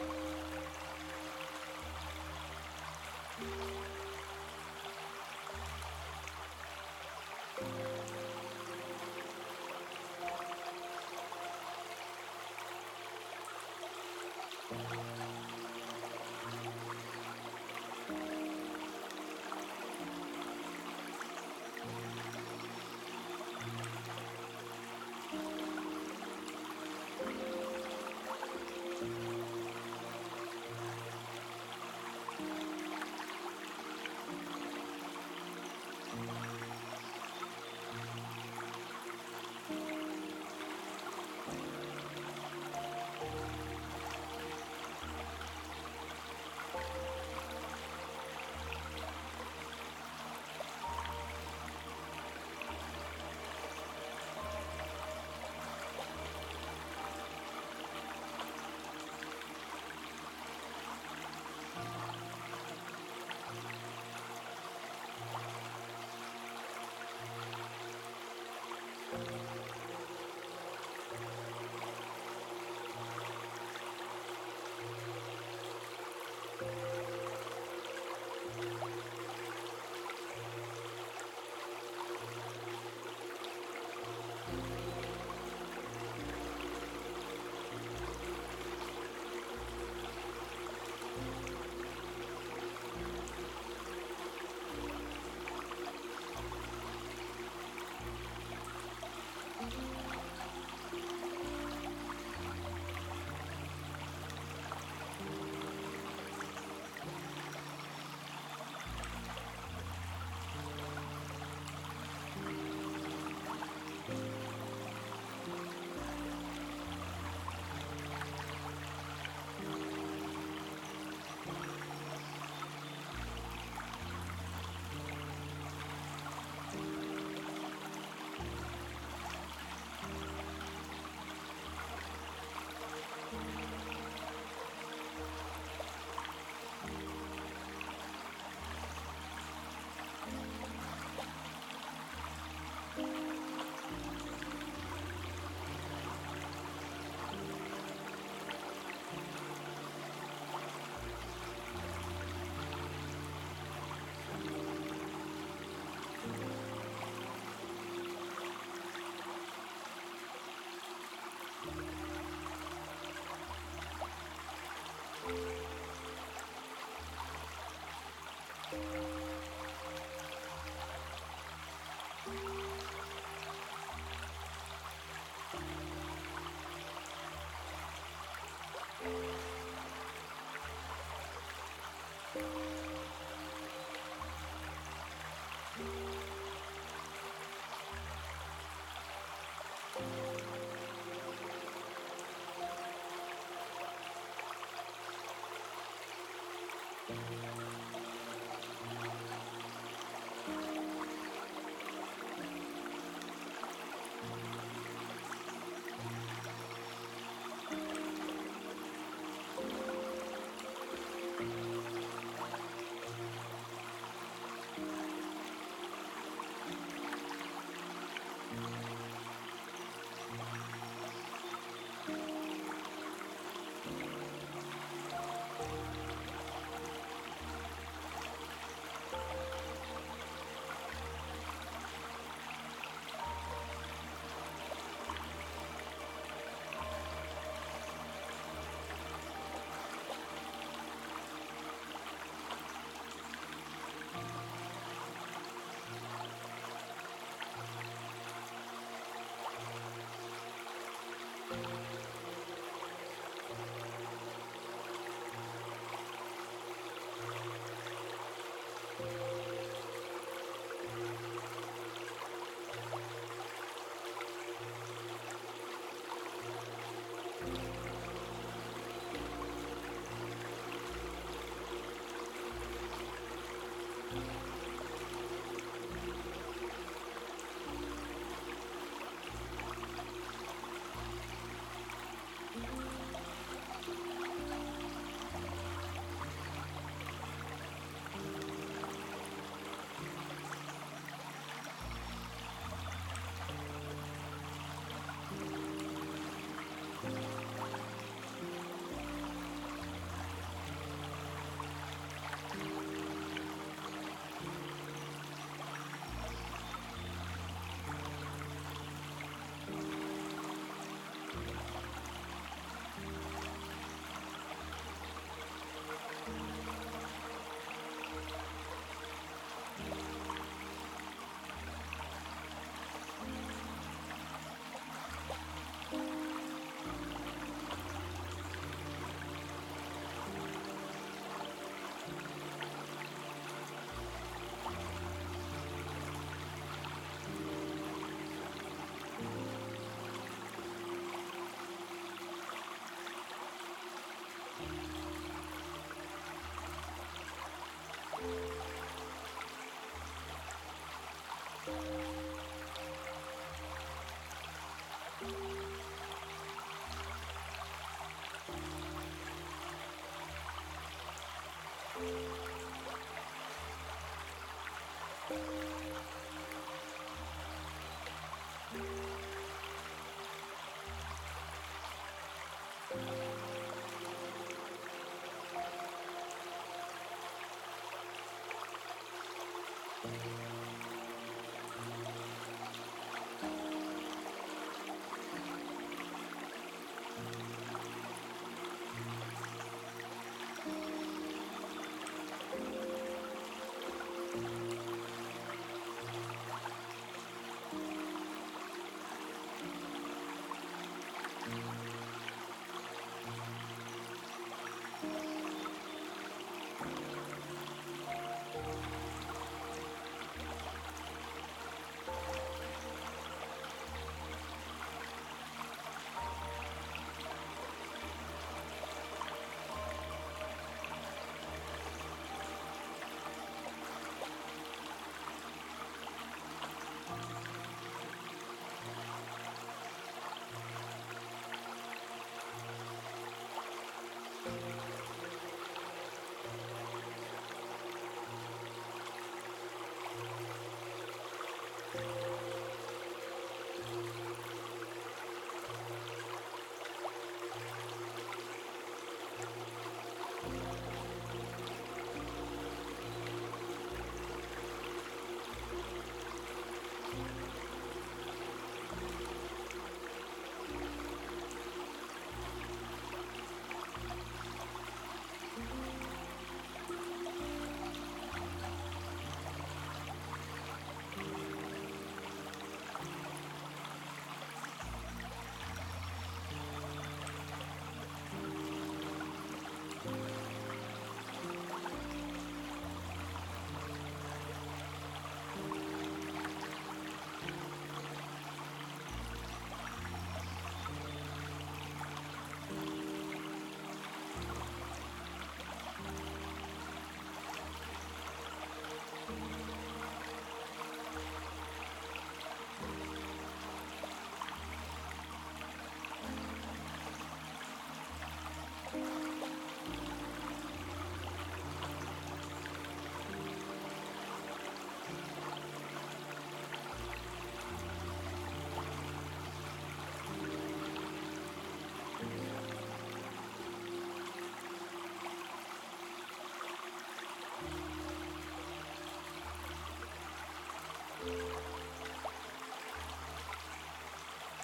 you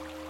you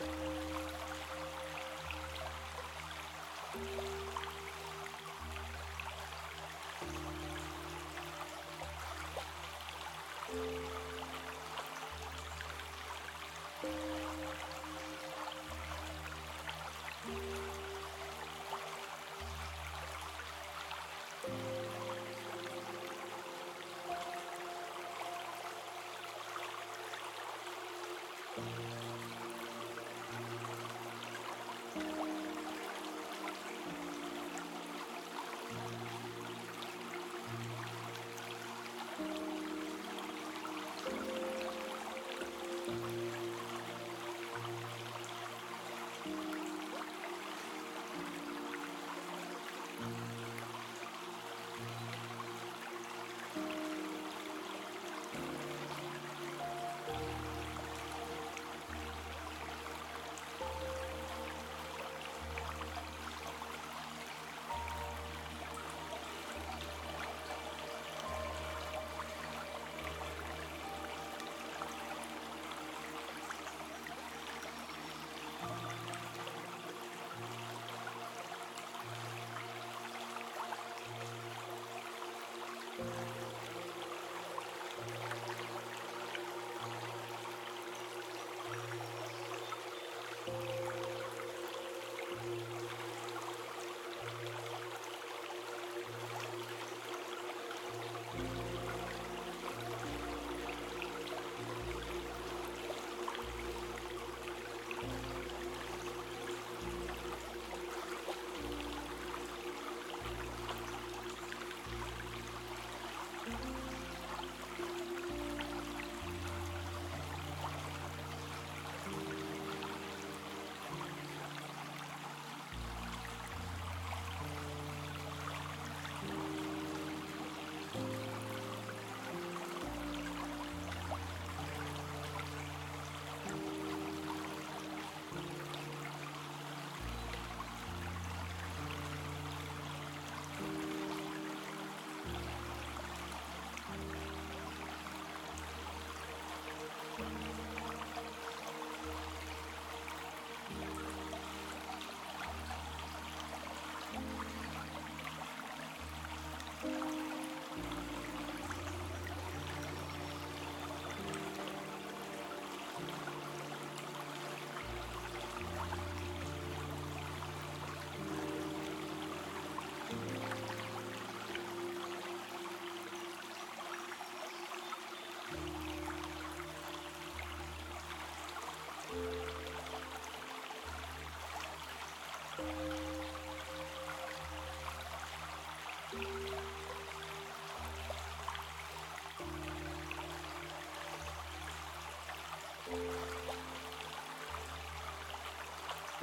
Música